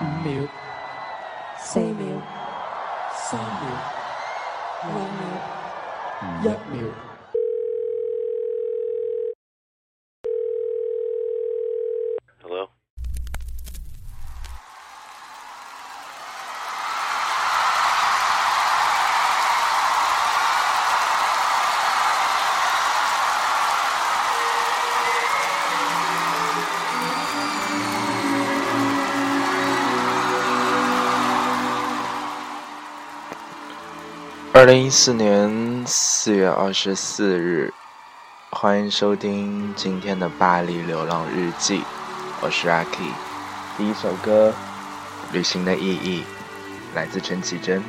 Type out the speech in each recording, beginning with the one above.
五秒、四秒、三秒、两秒、一秒。二零一四年四月二十四日，欢迎收听今天的《巴黎流浪日记》，我是阿 K。第一首歌《旅行的意义》来自陈绮贞。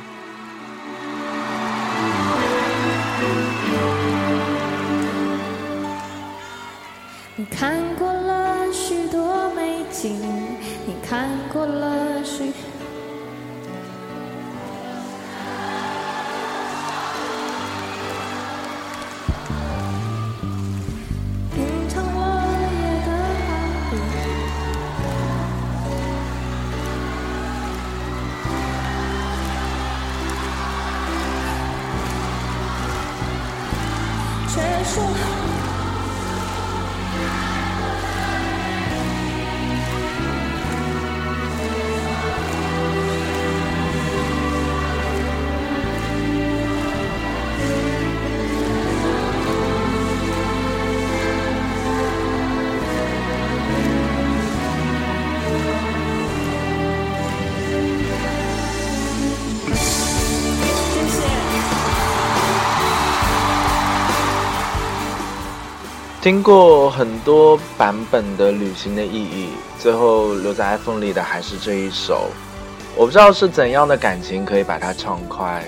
听过很多版本的《旅行的意义》，最后留在 iPhone 里的还是这一首。我不知道是怎样的感情可以把它唱快，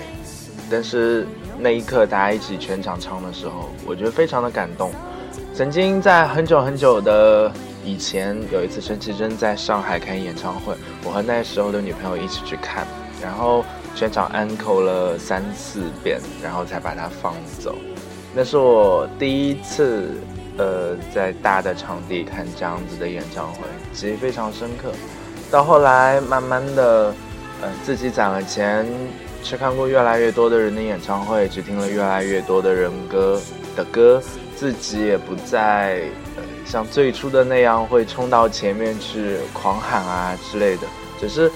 但是那一刻大家一起全场唱的时候，我觉得非常的感动。曾经在很久很久的以前，有一次陈绮贞在上海开演唱会，我和那时候的女朋友一起去看，然后全场安口了三四遍，然后才把它放走。那是我第一次，呃，在大的场地看这样子的演唱会，记忆非常深刻。到后来，慢慢的，呃，自己攒了钱，去看过越来越多的人的演唱会，只听了越来越多的人歌的歌，自己也不再，呃，像最初的那样会冲到前面去狂喊啊之类的，只是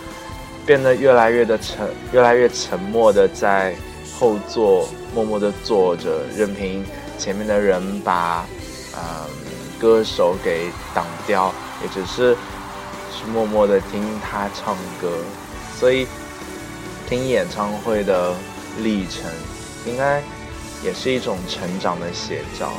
变得越来越的沉，越来越沉默的在后座默默的坐着，任凭前面的人把，嗯、歌手给挡掉，也只是去默默的听他唱歌。所以，听演唱会的历程，应该也是一种成长的写照。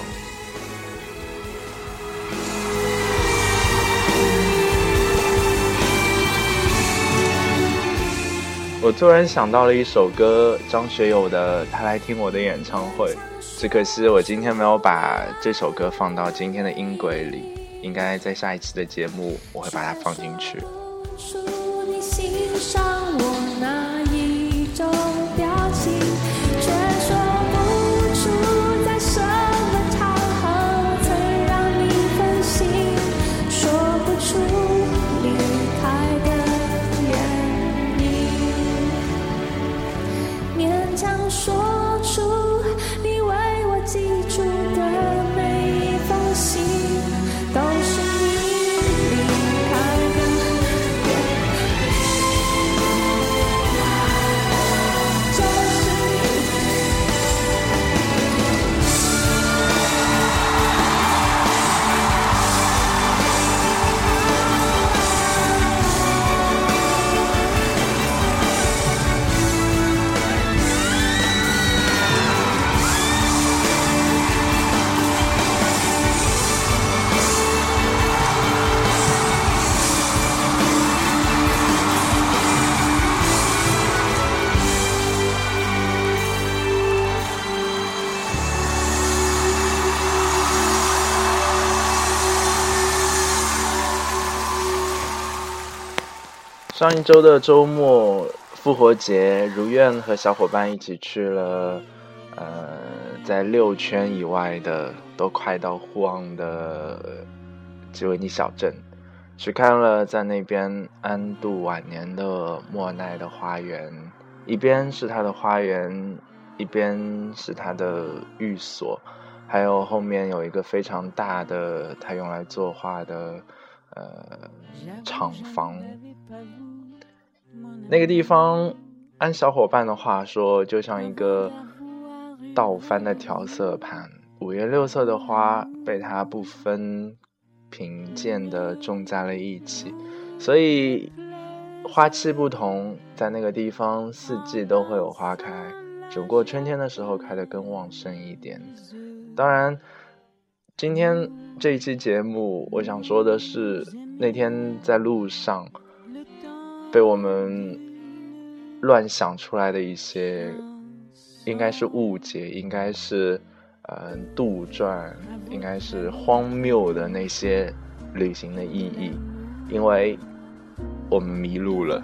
我突然想到了一首歌，张学友的《他来听我的演唱会》，只可惜我今天没有把这首歌放到今天的音轨里，应该在下一期的节目我会把它放进去。出你欣赏我哪一种表情，上一周的周末复活节，如愿和小伙伴一起去了，呃，在六圈以外的都快到呼昂的吉维尼小镇。去看了在那边安度晚年的莫奈的花园，一边是他的花园，一边是他的寓所，还有后面有一个非常大的他用来作画的呃厂房。那个地方，按小伙伴的话说，就像一个倒翻的调色盘，五颜六色的花被它不分贫贱的种在了一起，所以花期不同，在那个地方四季都会有花开，只不过春天的时候开得更旺盛一点。当然，今天这一期节目，我想说的是，那天在路上。被我们乱想出来的一些，应该是误解，应该是呃杜撰，应该是荒谬的那些旅行的意义，因为我们迷路了。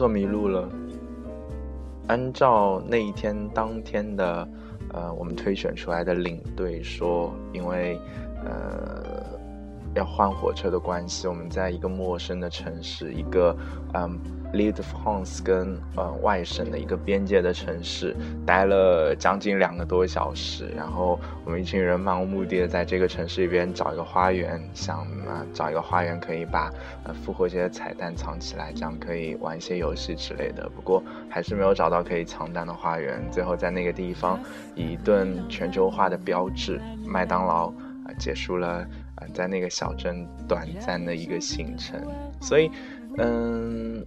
做，迷路了。按照那一天当天的，呃，我们推选出来的领队说，因为，呃，要换火车的关系，我们在一个陌生的城市，一个，嗯。Lead France 跟呃外省的一个边界的城市待了将近两个多小时，然后我们一群人漫无目的的在这个城市里边找一个花园，想啊找一个花园可以把呃复活节的彩蛋藏起来，这样可以玩一些游戏之类的。不过还是没有找到可以藏蛋的花园，最后在那个地方以一顿全球化的标志麦当劳啊结束了啊在那个小镇短暂的一个行程，所以。嗯，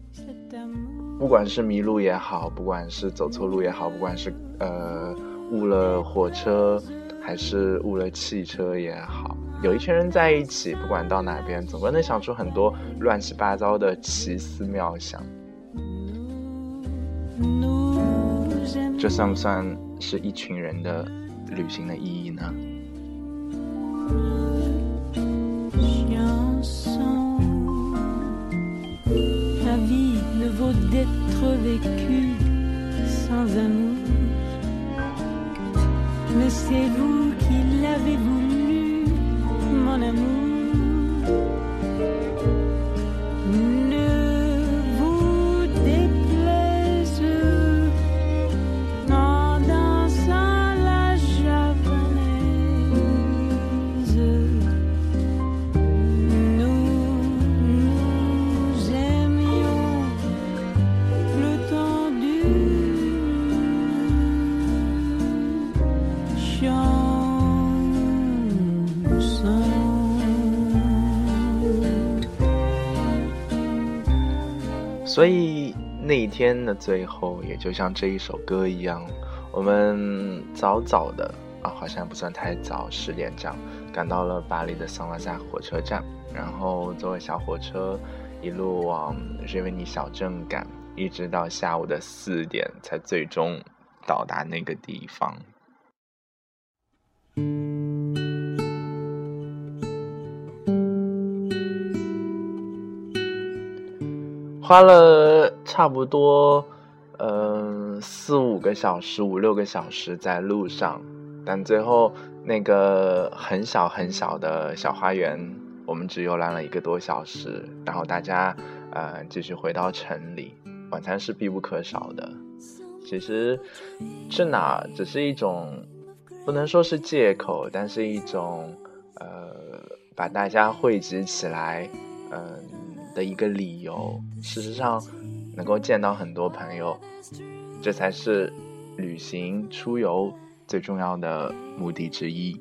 不管是迷路也好，不管是走错路也好，不管是呃误了火车，还是误了汽车也好，有一群人在一起，不管到哪边，总归能想出很多乱七八糟的奇思妙想。这算不算是一群人的旅行的意义呢？d'être vécu sans amour. Mais c'est vous qui l'avez voulu, mon amour. 所以那一天的最后，也就像这一首歌一样，我们早早的啊，好像不算太早，十点这样，赶到了巴黎的桑拉萨火车站，然后坐小火车一路往瑞维尼小镇赶，一直到下午的四点才最终到达那个地方。花了差不多，嗯，四五个小时，五六个小时在路上，但最后那个很小很小的小花园，我们只游览了一个多小时，然后大家呃继续回到城里，晚餐是必不可少的。其实去哪只是一种，不能说是借口，但是一种呃把大家汇集起来，嗯。的一个理由，事实上，能够见到很多朋友，这才是旅行出游最重要的目的之一。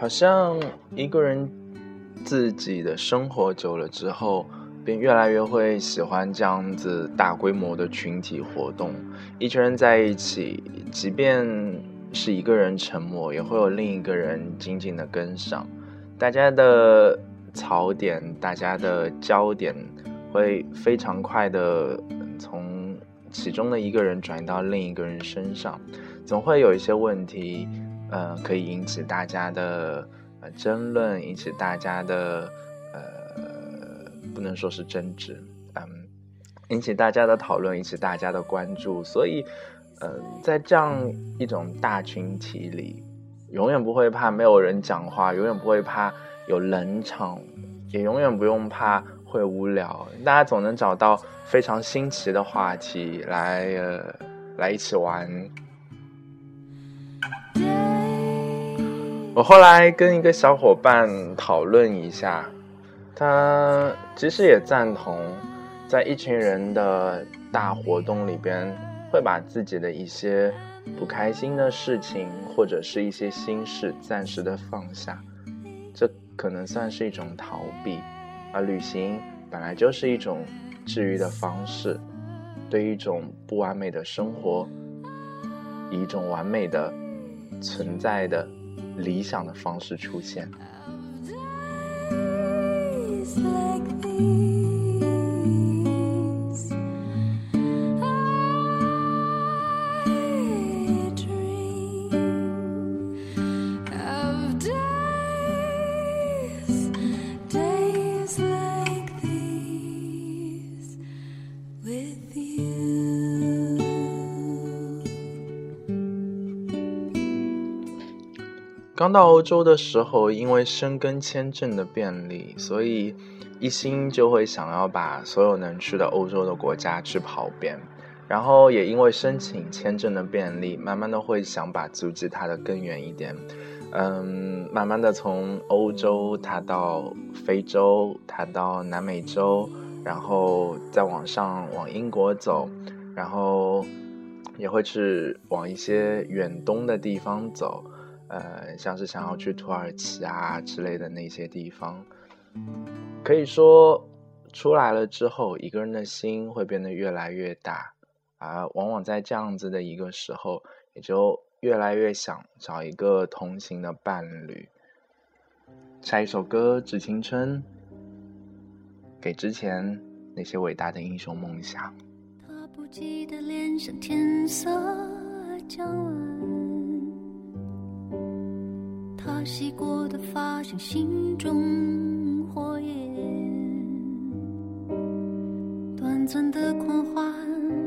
好像一个人自己的生活久了之后，便越来越会喜欢这样子大规模的群体活动。一群人在一起，即便是一个人沉默，也会有另一个人紧紧的跟上。大家的槽点，大家的焦点，会非常快的从其中的一个人转移到另一个人身上，总会有一些问题，呃，可以引起大家的呃争论，引起大家的呃，不能说是争执，嗯，引起大家的讨论，引起大家的关注。所以，呃，在这样一种大群体里，永远不会怕没有人讲话，永远不会怕有冷场，也永远不用怕会无聊。大家总能找到非常新奇的话题来，呃，来一起玩。我后来跟一个小伙伴讨论一下，他其实也赞同，在一群人的大活动里边，会把自己的一些不开心的事情或者是一些心事暂时的放下，这可能算是一种逃避。而旅行本来就是一种治愈的方式，对一种不完美的生活，以一种完美的存在的。理想的方式出现。刚到欧洲的时候，因为申根签证的便利，所以一心就会想要把所有能去的欧洲的国家去跑遍。然后也因为申请签证的便利，慢慢的会想把足迹踏得更远一点。嗯，慢慢的从欧洲踏到非洲，踏到南美洲，然后再往上往英国走，然后也会去往一些远东的地方走。呃，像是想要去土耳其啊之类的那些地方，可以说出来了之后，一个人的心会变得越来越大，而往往在这样子的一个时候，也就越来越想找一个同行的伴侣。下一首歌《致青春》，给之前那些伟大的英雄梦想。他不记得脸上天色将晚，他洗过的发像心中火焰，短暂的狂欢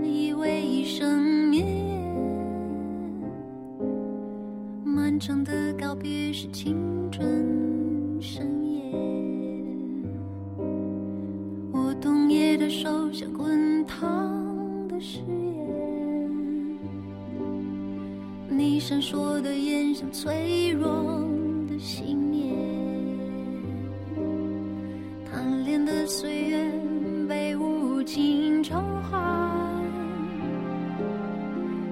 以为一生绵延，漫长的告别是青春盛宴。我冬夜的手像滚烫的誓闪烁的眼像脆弱的信念，贪恋的岁月被无情偿还，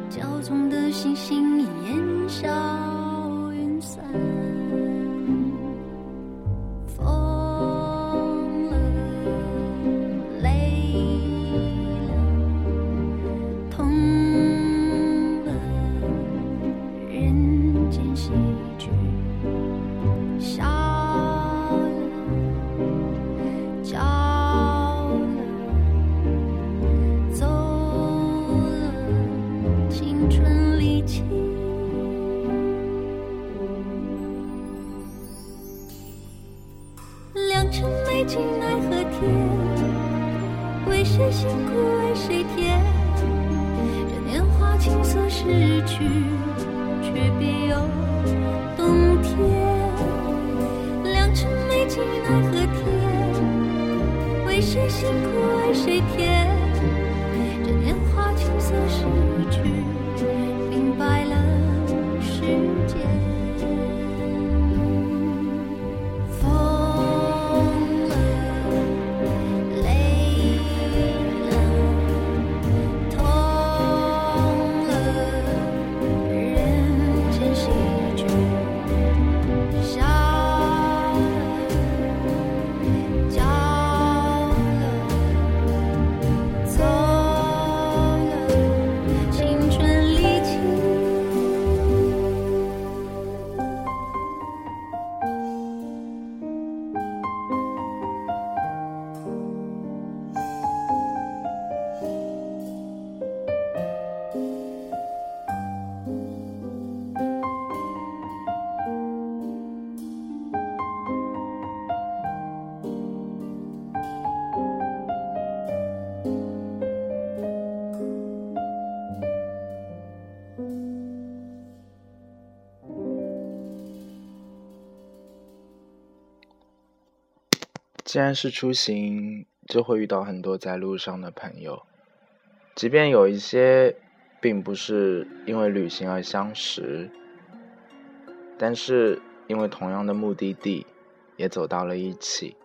骄纵的星星既然是出行，就会遇到很多在路上的朋友，即便有一些并不是因为旅行而相识，但是因为同样的目的地，也走到了一起。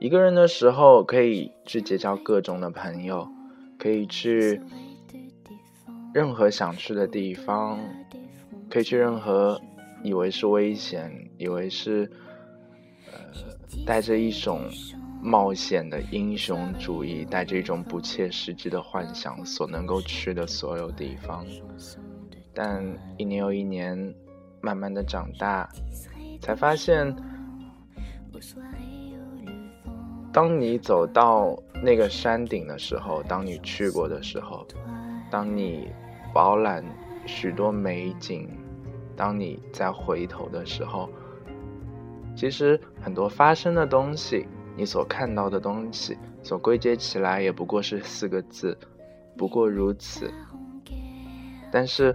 一个人的时候，可以去结交各种的朋友，可以去任何想去的地方，可以去任何以为是危险、以为是带着一种冒险的英雄主义、带着一种不切实际的幻想所能够去的所有地方。但一年又一年，慢慢的长大，才发现。当你走到那个山顶的时候，当你去过的时候，当你饱览许多美景，当你再回头的时候，其实很多发生的东西，你所看到的东西，所归结起来也不过是四个字，不过如此。但是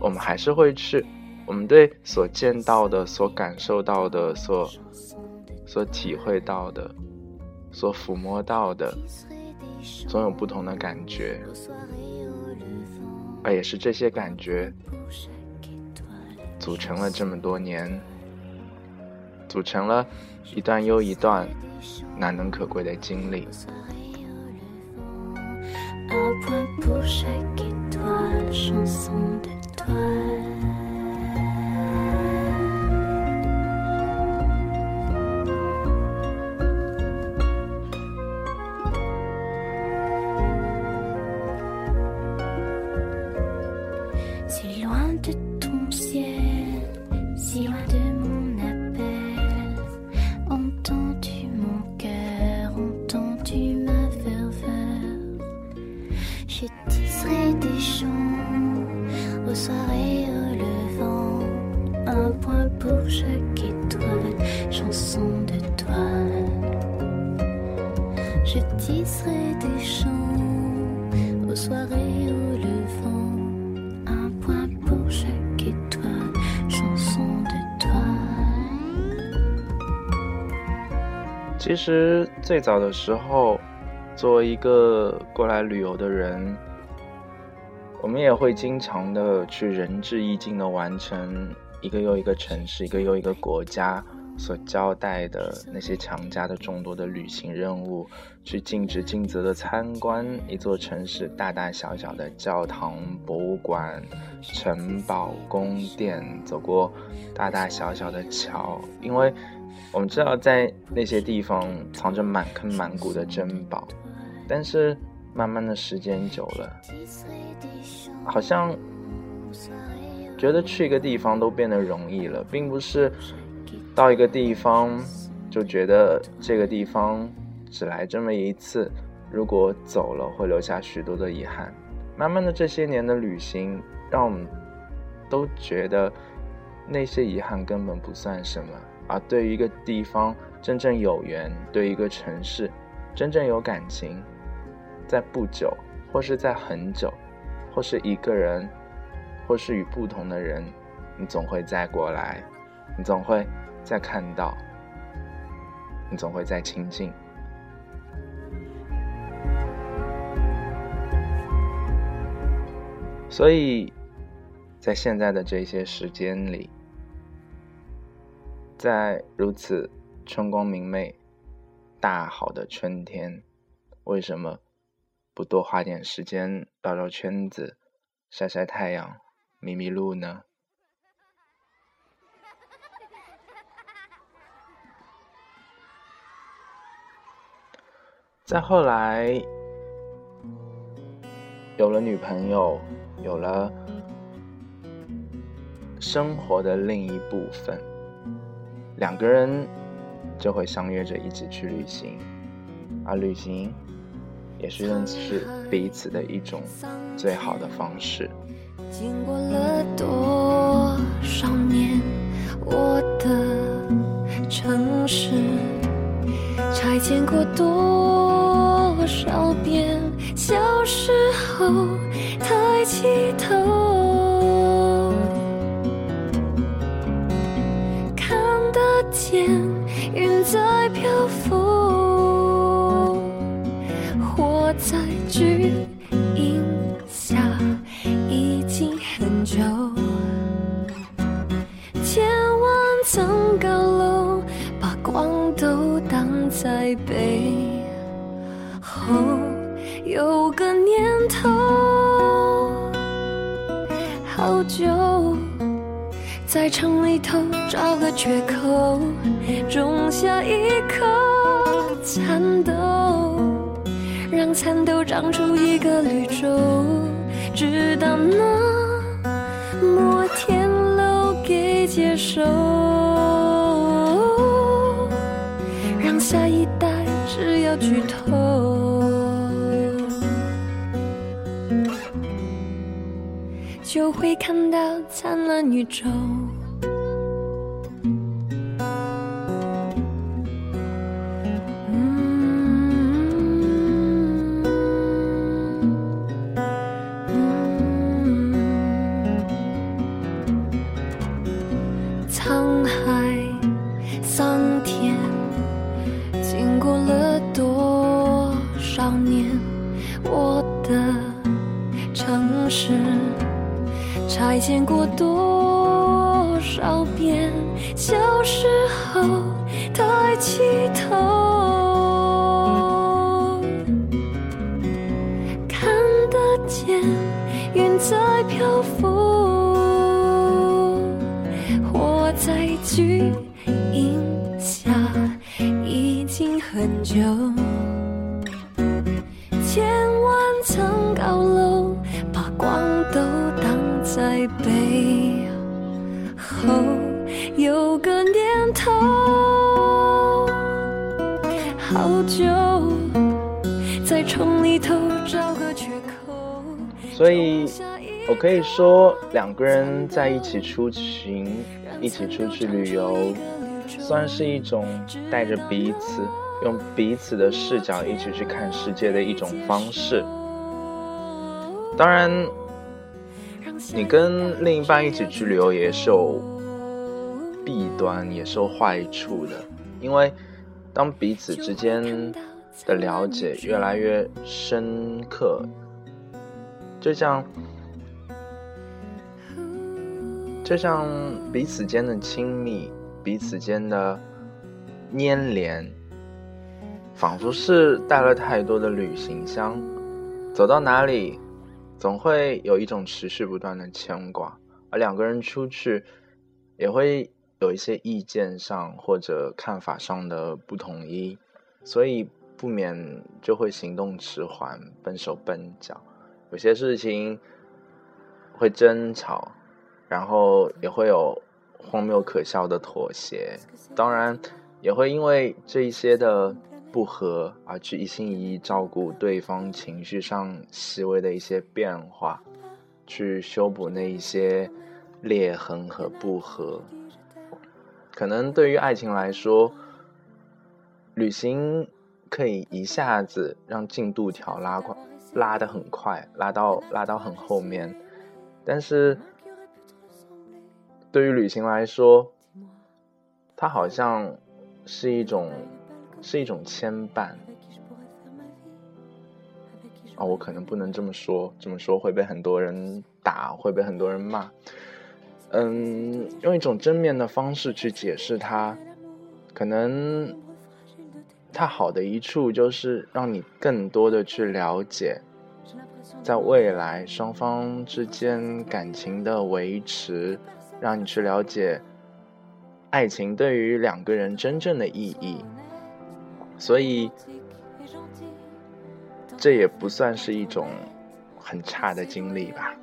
我们还是会去，我们对所见到的、所感受到的、所所体会到的。所抚摸到的，总有不同的感觉，而也是这些感觉，组成了这么多年，组成了一段又一段难能可贵的经历。最早的时候，作为一个过来旅游的人，我们也会经常的去仁至义尽的完成一个又一个城市、一个又一个国家所交代的那些强加的众多的旅行任务，去尽职尽责的参观一座城市大大小小的教堂、博物馆、城堡、宫殿，走过大大小小的桥，因为。我们知道，在那些地方藏着满坑满谷的珍宝，但是慢慢的时间久了，好像觉得去一个地方都变得容易了，并不是到一个地方就觉得这个地方只来这么一次，如果走了会留下许多的遗憾。慢慢的这些年的旅行，让我们都觉得那些遗憾根本不算什么。而对于一个地方真正有缘，对一个城市真正有感情，在不久，或是在很久，或是一个人，或是与不同的人，你总会再过来，你总会再看到，你总会再亲近。所以，在现在的这些时间里。在如此春光明媚、大好的春天，为什么不多花点时间绕绕圈子、晒晒太阳、迷迷路呢？再后来，有了女朋友，有了生活的另一部分。两个人就会相约着一起去旅行，而旅行也是认识彼此的一种最好的方式。经过了多少年，我的城市拆迁过多少遍，小时候抬起头。天云在漂浮活在巨影下已经很久。千万层高楼把光都挡在背后有个念头好久在城里头找个缺口，种下一颗蚕豆，让蚕豆长出一个绿洲，直到那摩天楼给接受，让下一代只要剧透，就会看到灿烂宇宙。过多可以说，两个人在一起出行，一起出去旅游，算是一种带着彼此，用彼此的视角一起去看世界的一种方式。当然，你跟另一半一起去旅游也是有弊端，也是有坏处的，因为当彼此之间的了解越来越深刻，就像。就像彼此间的亲密，彼此间的粘连，仿佛是带了太多的旅行箱，走到哪里，总会有一种持续不断的牵挂。而两个人出去，也会有一些意见上或者看法上的不统一，所以不免就会行动迟缓、笨手笨脚，有些事情会争吵。然后也会有荒谬可笑的妥协，当然也会因为这一些的不和而去一心一意照顾对方情绪上细微的一些变化，去修补那一些裂痕和不和。可能对于爱情来说，旅行可以一下子让进度条拉快，拉得很快，拉到拉到很后面，但是。对于旅行来说，它好像是一种是一种牵绊。哦，我可能不能这么说，这么说会被很多人打，会被很多人骂。嗯，用一种正面的方式去解释它，可能它好的一处就是让你更多的去了解，在未来双方之间感情的维持。让你去了解爱情对于两个人真正的意义，所以这也不算是一种很差的经历吧。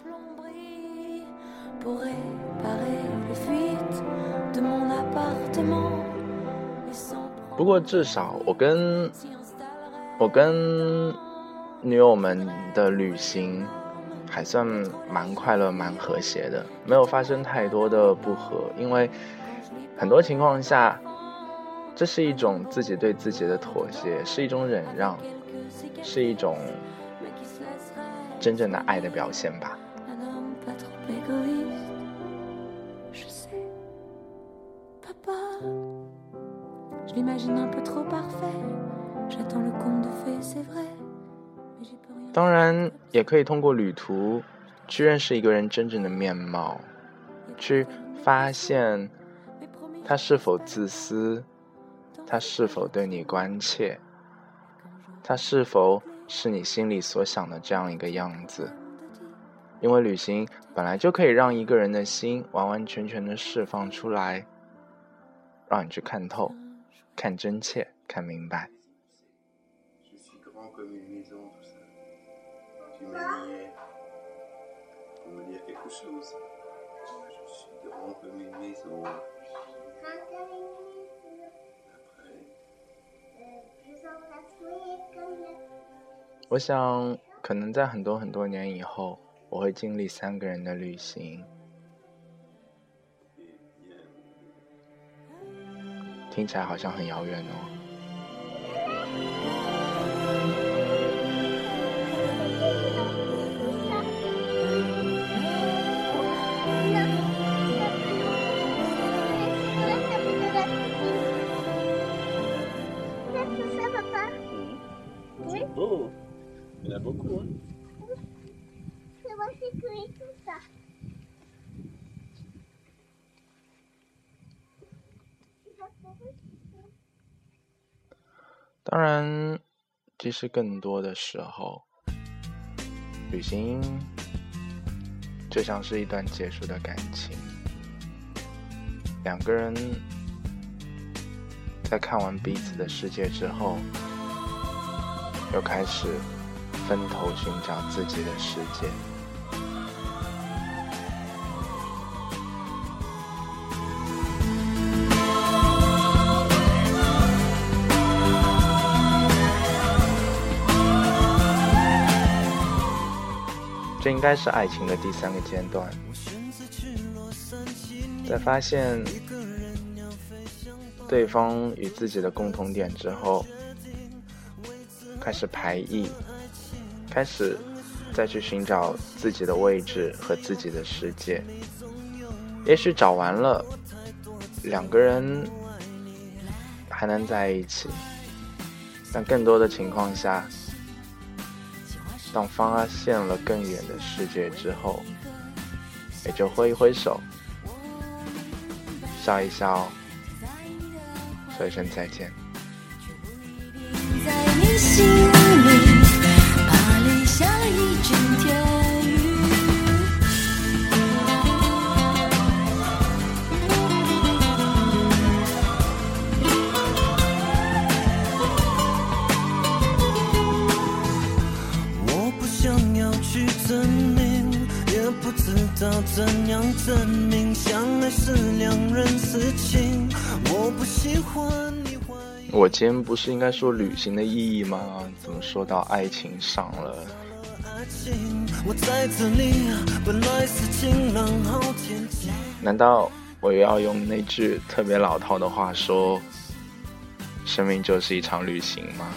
不过至少我跟我跟女友们的旅行。还算蛮快乐、蛮和谐的，没有发生太多的不和。因为很多情况下，这是一种自己对自己的妥协，是一种忍让，是一种真正的爱的表现吧。当然，也可以通过旅途去认识一个人真正的面貌，去发现他是否自私，他是否对你关切，他是否是你心里所想的这样一个样子？因为旅行本来就可以让一个人的心完完全全的释放出来，让你去看透、看真切、看明白。我想，可能在很多很多年以后，我会经历三个人的旅行。听起来好像很遥远哦。Beau. Il y en a beaucoup, hein. ça. 当然，其实更多的时候，旅行就像是一段结束的感情。两个人在看完彼此的世界之后，又开始分头寻找自己的世界。这应该是爱情的第三个阶段，在发现对方与自己的共同点之后，开始排异，开始再去寻找自己的位置和自己的世界。也许找完了，两个人还能在一起，但更多的情况下，当发现了更远的世界之后，也就挥一挥手，笑一笑，说一声再见。你心里，怕淋下了一整天雨。我不想要去证明，也不知道怎样证明，相爱是两人事情。我不喜欢我今天不是应该说旅行的意义吗？怎么说到爱情上了？难道我又要用那句特别老套的话说，生命就是一场旅行吗？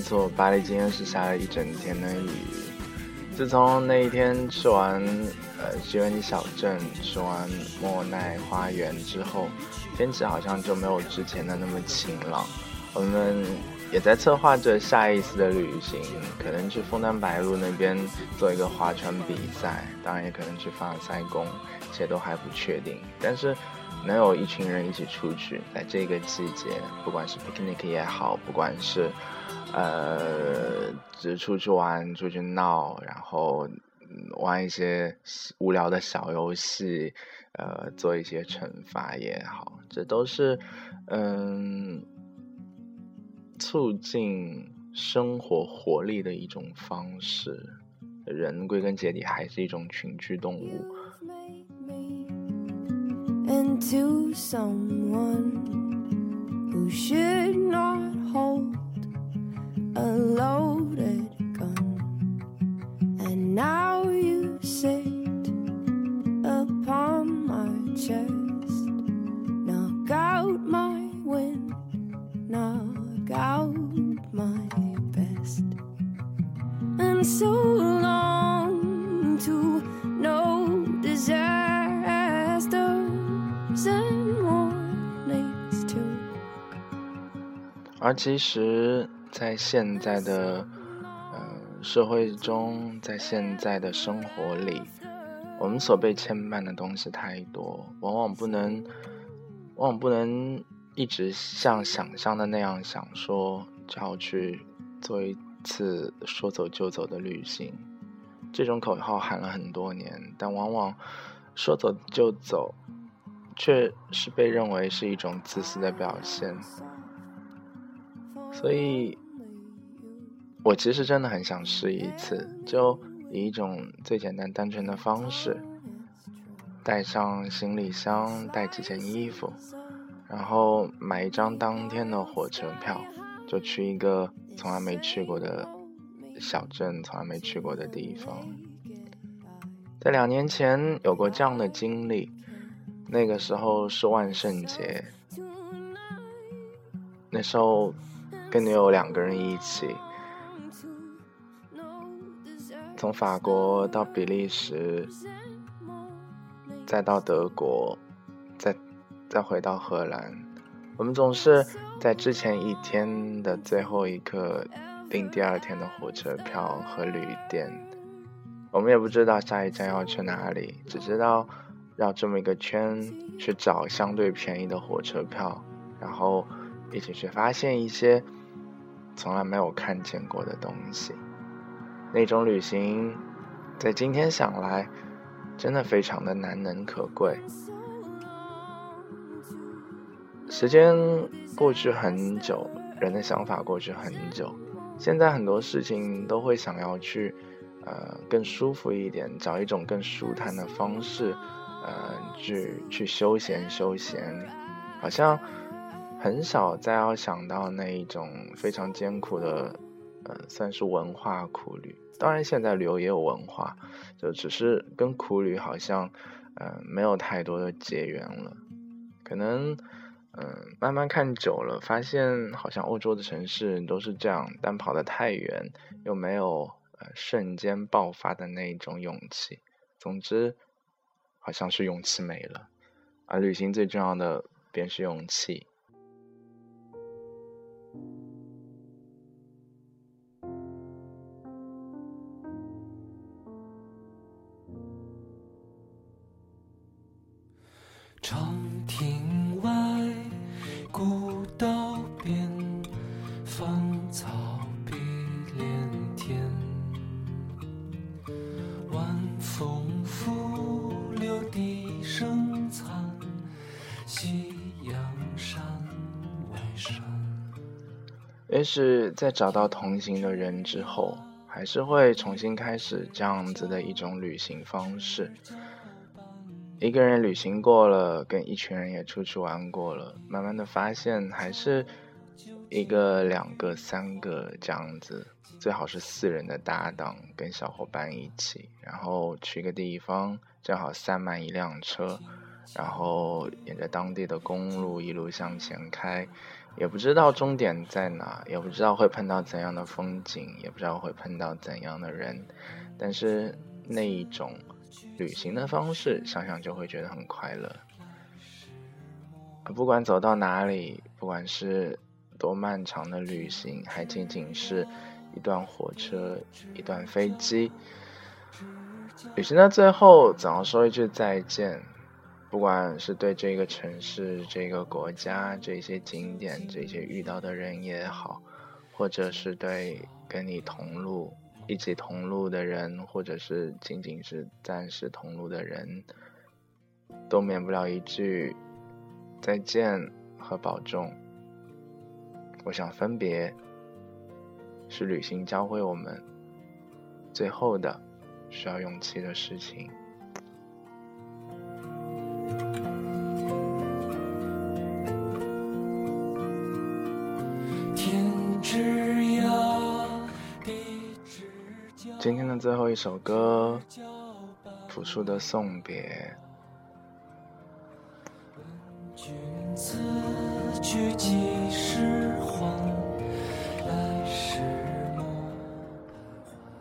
错，巴黎今天是下了一整天的雨。自从那一天吃完呃吉恩尼小镇，吃完莫奈花园之后，天气好像就没有之前的那么晴朗。我们也在策划着下一次的旅行，可能去枫丹白露那边做一个划船比赛，当然也可能去凡尔赛宫，这些都还不确定。但是能有一群人一起出去，在这个季节，不管是 picnic 也好，不管是呃只出去玩、出去闹，然后玩一些无聊的小游戏，呃，做一些惩罚也好，这都是嗯。促进生活活力的一种方式。人归根结底还是一种群居动物。To someone who should not hold a loaded gun. And now you sit upon my chest, knock out my wind, knock out my best. And so long to no disasters and warnings too. 而其实， 在现在的呃社会中，在现在的生活里，我们所被牵绊的东西太多，往往不能，往往不能一直像想象的那样想说，就要去做一次说走就走的旅行。这种口号喊了很多年，但往往说走就走，却是被认为是一种自私的表现。所以，我其实真的很想试一次，就以一种最简单单纯的方式，带上行李箱，带几件衣服，然后买一张当天的火车票，就去一个从来没去过的小镇，从来没去过的地方。在两年前有过这样的经历，那个时候是万圣节，那时候跟女友两个人一起，从法国到比利时，再到德国，再再回到荷兰。我们总是在之前一天的最后一刻订第二天的火车票和旅店。我们也不知道下一站要去哪里，只知道绕这么一个圈去找相对便宜的火车票，然后一起去发现一些从来没有看见过的东西。那种旅行，在今天想来，真的非常的难能可贵。时间过去很久，人的想法过去很久，现在很多事情都会想要去。呃，更舒服一点，找一种更舒坦的方式，呃，去去休闲休闲，好像很少再要想到那一种非常艰苦的，算是文化苦旅。当然，现在旅游也有文化，就只是跟苦旅好像，呃，没有太多的结缘了。可能，嗯，慢慢看久了，发现好像欧洲的城市都是这样，但跑得太远又没有。呃，瞬间爆发的那一种勇气，总之，好像是勇气没了，而旅行最重要的便是勇气。长亭外，古道边，芳草碧连天。晚风拂柳笛声残，夕阳山外山。也许在找到同行的人之后，还是会重新开始这样子的一种旅行方式。一个人旅行过了，跟一群人也出去玩过了，慢慢的发现还是一个、两个、三个这样子，最好是四人的搭档，跟小伙伴一起，然后去一个地方，正好塞满一辆车，然后沿着当地的公路一路向前开，也不知道终点在哪，也不知道会碰到怎样的风景，也不知道会碰到怎样的人，但是那一种。旅行的方式，想想就会觉得很快乐。不管走到哪里，不管是多漫长的旅行，还仅仅是一段火车、一段飞机，旅行的最后总要说一句再见。不管是对这个城市、这个国家、这些景点、这些遇到的人也好，或者是对跟你同路、一起同路的人，或者是仅仅是暂时同路的人，都免不了一句再见和保重。我想分别是旅行教会我们最后的需要勇气的事情。最后一首歌，朴树的《送别》。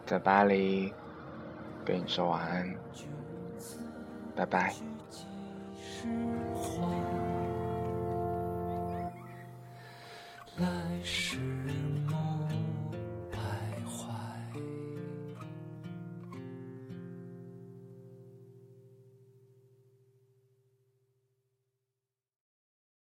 在巴黎，跟你说晚安，拜拜。来时梦。